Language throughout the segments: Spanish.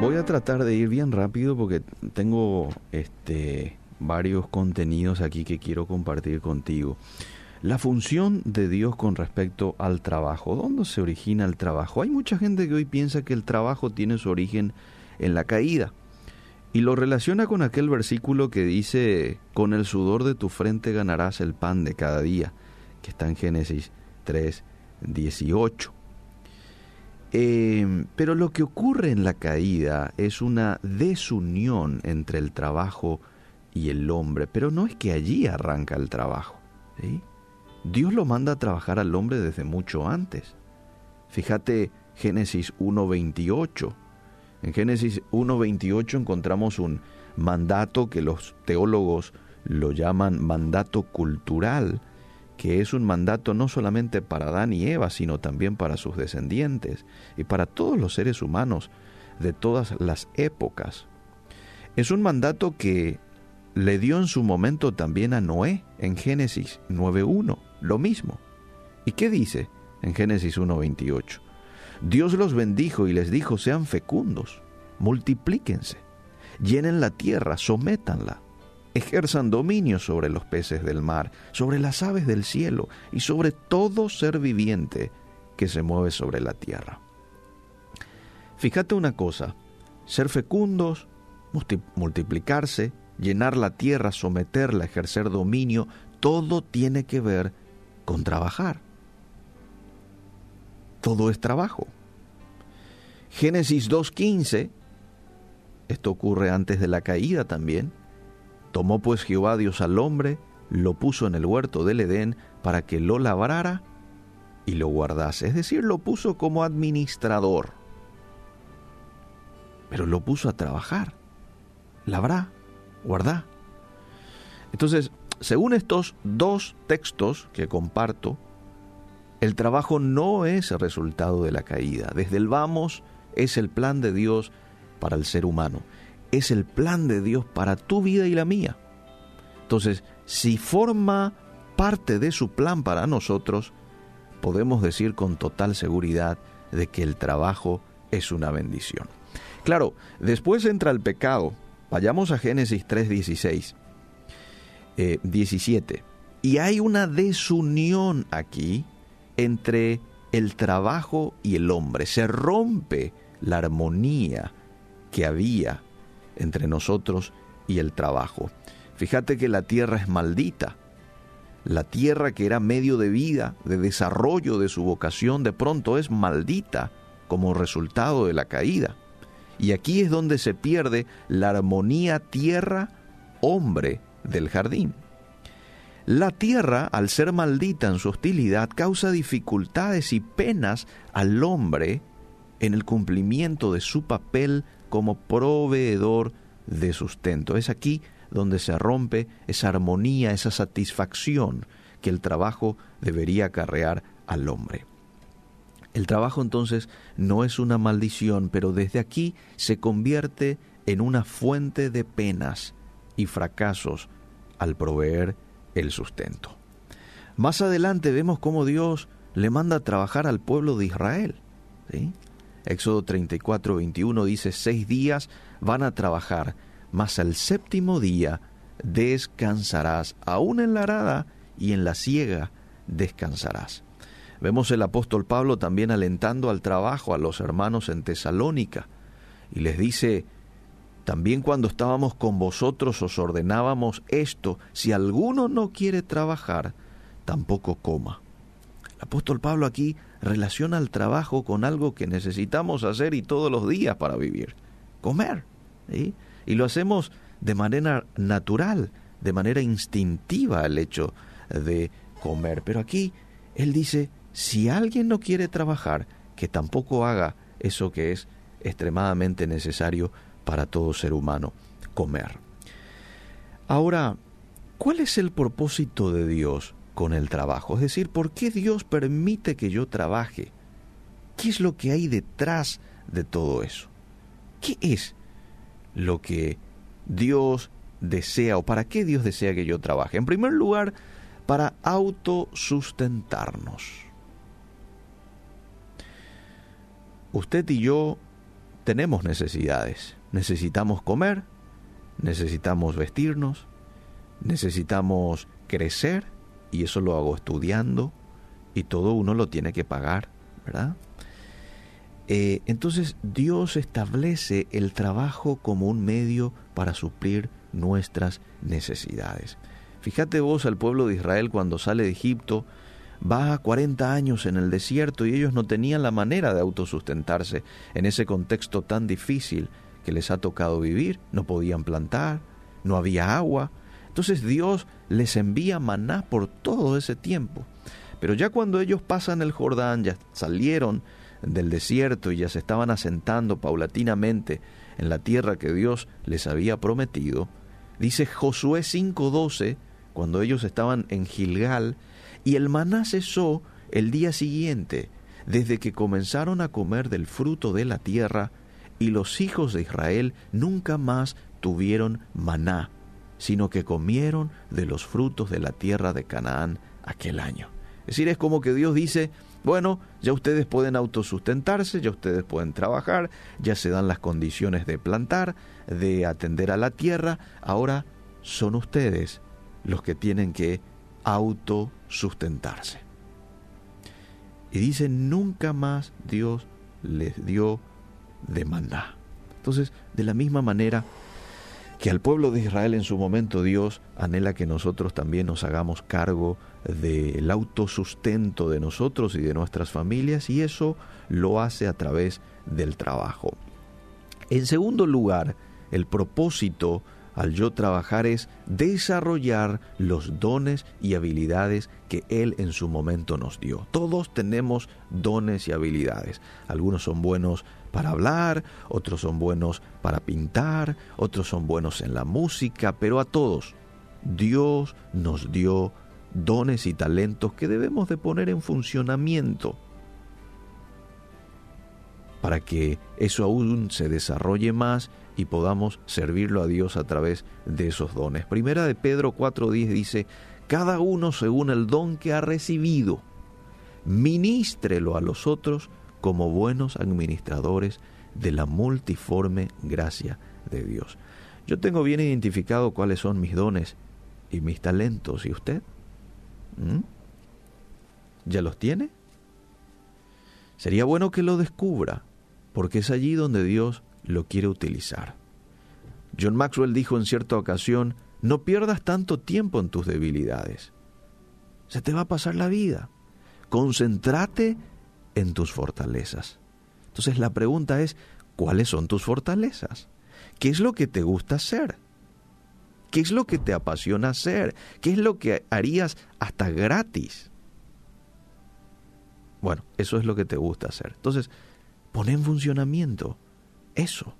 Voy a tratar de ir bien rápido porque tengo este varios contenidos aquí que quiero compartir contigo. La función de Dios con respecto al trabajo. ¿Dónde se origina el trabajo? Hay mucha gente que hoy piensa que el trabajo tiene su origen en la caída y lo relaciona con aquel versículo que dice, con el sudor de tu frente ganarás el pan de cada día, que está en Génesis 3, 18. Eh, pero lo que ocurre en la caída es una desunión entre el trabajo y el hombre, pero no es que allí arranca el trabajo. Dios lo manda a trabajar al hombre desde mucho antes. Fíjate Génesis 1.28. En Génesis 1.28 encontramos un mandato que los teólogos lo llaman mandato cultural, que es un mandato no solamente para Adán y Eva, sino también para sus descendientes y para todos los seres humanos de todas las épocas. Es un mandato que le dio en su momento también a Noé en Génesis 9.1, lo mismo. ¿Y qué dice en Génesis 1.28? Dios los bendijo y les dijo, sean fecundos, multiplíquense, llenen la tierra, sométanla ejerzan dominio sobre los peces del mar, sobre las aves del cielo y sobre todo ser viviente que se mueve sobre la tierra. Fíjate una cosa, ser fecundos, multiplicarse, llenar la tierra, someterla, ejercer dominio, todo tiene que ver con trabajar. Todo es trabajo. Génesis 2.15, esto ocurre antes de la caída también, Tomó pues Jehová Dios al hombre, lo puso en el huerto del Edén para que lo labrara y lo guardase. Es decir, lo puso como administrador. Pero lo puso a trabajar. Labrá, guardá. Entonces, según estos dos textos que comparto, el trabajo no es el resultado de la caída. Desde el vamos es el plan de Dios para el ser humano es el plan de Dios para tu vida y la mía. Entonces, si forma parte de su plan para nosotros, podemos decir con total seguridad de que el trabajo es una bendición. Claro, después entra el pecado. Vayamos a Génesis 3:16, 17. Eh, y hay una desunión aquí entre el trabajo y el hombre. Se rompe la armonía que había entre nosotros y el trabajo. Fíjate que la tierra es maldita. La tierra que era medio de vida, de desarrollo de su vocación, de pronto es maldita como resultado de la caída. Y aquí es donde se pierde la armonía tierra-hombre del jardín. La tierra, al ser maldita en su hostilidad, causa dificultades y penas al hombre en el cumplimiento de su papel como proveedor de sustento. Es aquí donde se rompe esa armonía, esa satisfacción que el trabajo debería acarrear al hombre. El trabajo entonces no es una maldición, pero desde aquí se convierte en una fuente de penas y fracasos al proveer el sustento. Más adelante vemos cómo Dios le manda a trabajar al pueblo de Israel. ¿sí? Éxodo 34, 21 dice, seis días van a trabajar, mas al séptimo día descansarás, aún en la arada y en la siega descansarás. Vemos el apóstol Pablo también alentando al trabajo a los hermanos en Tesalónica y les dice, también cuando estábamos con vosotros os ordenábamos esto, si alguno no quiere trabajar, tampoco coma. Apóstol Pablo aquí relaciona el trabajo con algo que necesitamos hacer y todos los días para vivir, comer. Y lo hacemos de manera natural, de manera instintiva el hecho de comer. Pero aquí él dice, si alguien no quiere trabajar, que tampoco haga eso que es extremadamente necesario para todo ser humano, comer. Ahora, ¿cuál es el propósito de Dios con el trabajo. Es decir, ¿por qué Dios permite que yo trabaje? ¿Qué es lo que hay detrás de todo eso? ¿Qué es lo que Dios desea o para qué Dios desea que yo trabaje? En primer lugar, para autosustentarnos. Usted y yo tenemos necesidades. Necesitamos comer, necesitamos vestirnos, necesitamos crecer, y eso lo hago estudiando, y todo uno lo tiene que pagar, ¿verdad? Eh, entonces Dios establece el trabajo como un medio para suplir nuestras necesidades. Fíjate vos al pueblo de Israel cuando sale de Egipto, va a 40 años en el desierto y ellos no tenían la manera de autosustentarse en ese contexto tan difícil que les ha tocado vivir, no podían plantar, no había agua. Entonces Dios les envía maná por todo ese tiempo. Pero ya cuando ellos pasan el Jordán, ya salieron del desierto y ya se estaban asentando paulatinamente en la tierra que Dios les había prometido, dice Josué 5:12, cuando ellos estaban en Gilgal, y el maná cesó el día siguiente, desde que comenzaron a comer del fruto de la tierra, y los hijos de Israel nunca más tuvieron maná, sino que comieron de los frutos de la tierra de Canaán aquel año. Es decir, es como que Dios dice, bueno, ya ustedes pueden autosustentarse, ya ustedes pueden trabajar, ya se dan las condiciones de plantar, de atender a la tierra, ahora son ustedes los que tienen que autosustentarse. Y dice, nunca más Dios les dio demanda. Entonces, de la misma manera, que al pueblo de Israel en su momento Dios anhela que nosotros también nos hagamos cargo del autosustento de nosotros y de nuestras familias y eso lo hace a través del trabajo. En segundo lugar, el propósito al yo trabajar es desarrollar los dones y habilidades que Él en su momento nos dio. Todos tenemos dones y habilidades. Algunos son buenos para hablar, otros son buenos para pintar, otros son buenos en la música, pero a todos Dios nos dio dones y talentos que debemos de poner en funcionamiento para que eso aún se desarrolle más y podamos servirlo a Dios a través de esos dones. Primera de Pedro 4:10 dice, cada uno según el don que ha recibido, ministrelo a los otros como buenos administradores de la multiforme gracia de Dios. Yo tengo bien identificado cuáles son mis dones y mis talentos. ¿Y usted? ¿Mm? ¿Ya los tiene? Sería bueno que lo descubra, porque es allí donde Dios lo quiere utilizar. John Maxwell dijo en cierta ocasión, no pierdas tanto tiempo en tus debilidades. Se te va a pasar la vida. Concéntrate en tus fortalezas. Entonces la pregunta es, ¿cuáles son tus fortalezas? ¿Qué es lo que te gusta hacer? ¿Qué es lo que te apasiona hacer? ¿Qué es lo que harías hasta gratis? Bueno, eso es lo que te gusta hacer. Entonces, pon en funcionamiento eso.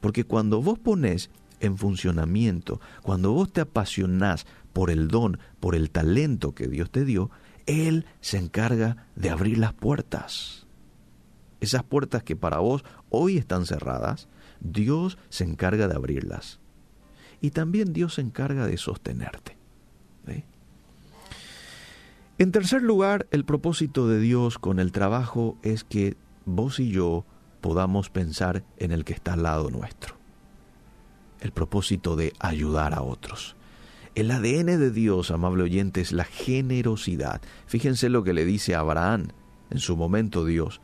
Porque cuando vos pones en funcionamiento, cuando vos te apasionás por el don, por el talento que Dios te dio, Él se encarga de abrir las puertas. Esas puertas que para vos hoy están cerradas, Dios se encarga de abrirlas. Y también Dios se encarga de sostenerte. En tercer lugar, el propósito de Dios con el trabajo es que vos y yo podamos pensar en el que está al lado nuestro. El propósito de ayudar a otros. El ADN de Dios, amable oyente, es la generosidad. Fíjense lo que le dice a Abraham en su momento Dios.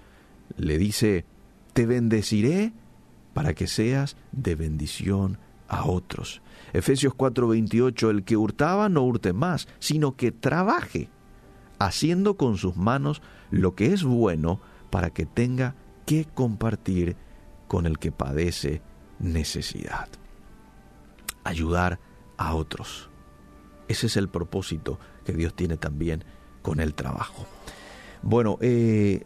Le dice, te bendeciré para que seas de bendición a otros. Efesios 4:28, el que hurtaba no hurte más, sino que trabaje, haciendo con sus manos lo que es bueno para que tenga que compartir con el que padece necesidad. Ayudar a otros. Ese es el propósito que Dios tiene también con el trabajo. Bueno, eh,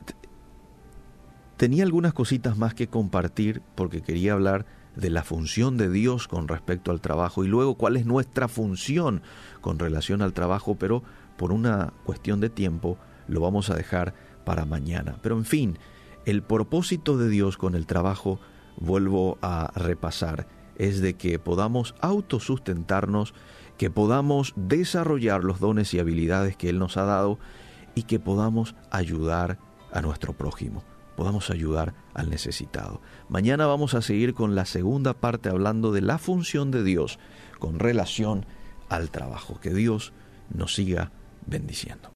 tenía algunas cositas más que compartir porque quería hablar de la función de Dios con respecto al trabajo y luego cuál es nuestra función con relación al trabajo, pero por una cuestión de tiempo lo vamos a dejar para mañana. Pero en fin, el propósito de Dios con el trabajo, vuelvo a repasar, es de que podamos autosustentarnos que podamos desarrollar los dones y habilidades que Él nos ha dado y que podamos ayudar a nuestro prójimo. podamos ayudar al necesitado. Mañana vamos a seguir con la segunda parte hablando de la función de Dios con relación al trabajo. Que Dios nos siga bendiciendo.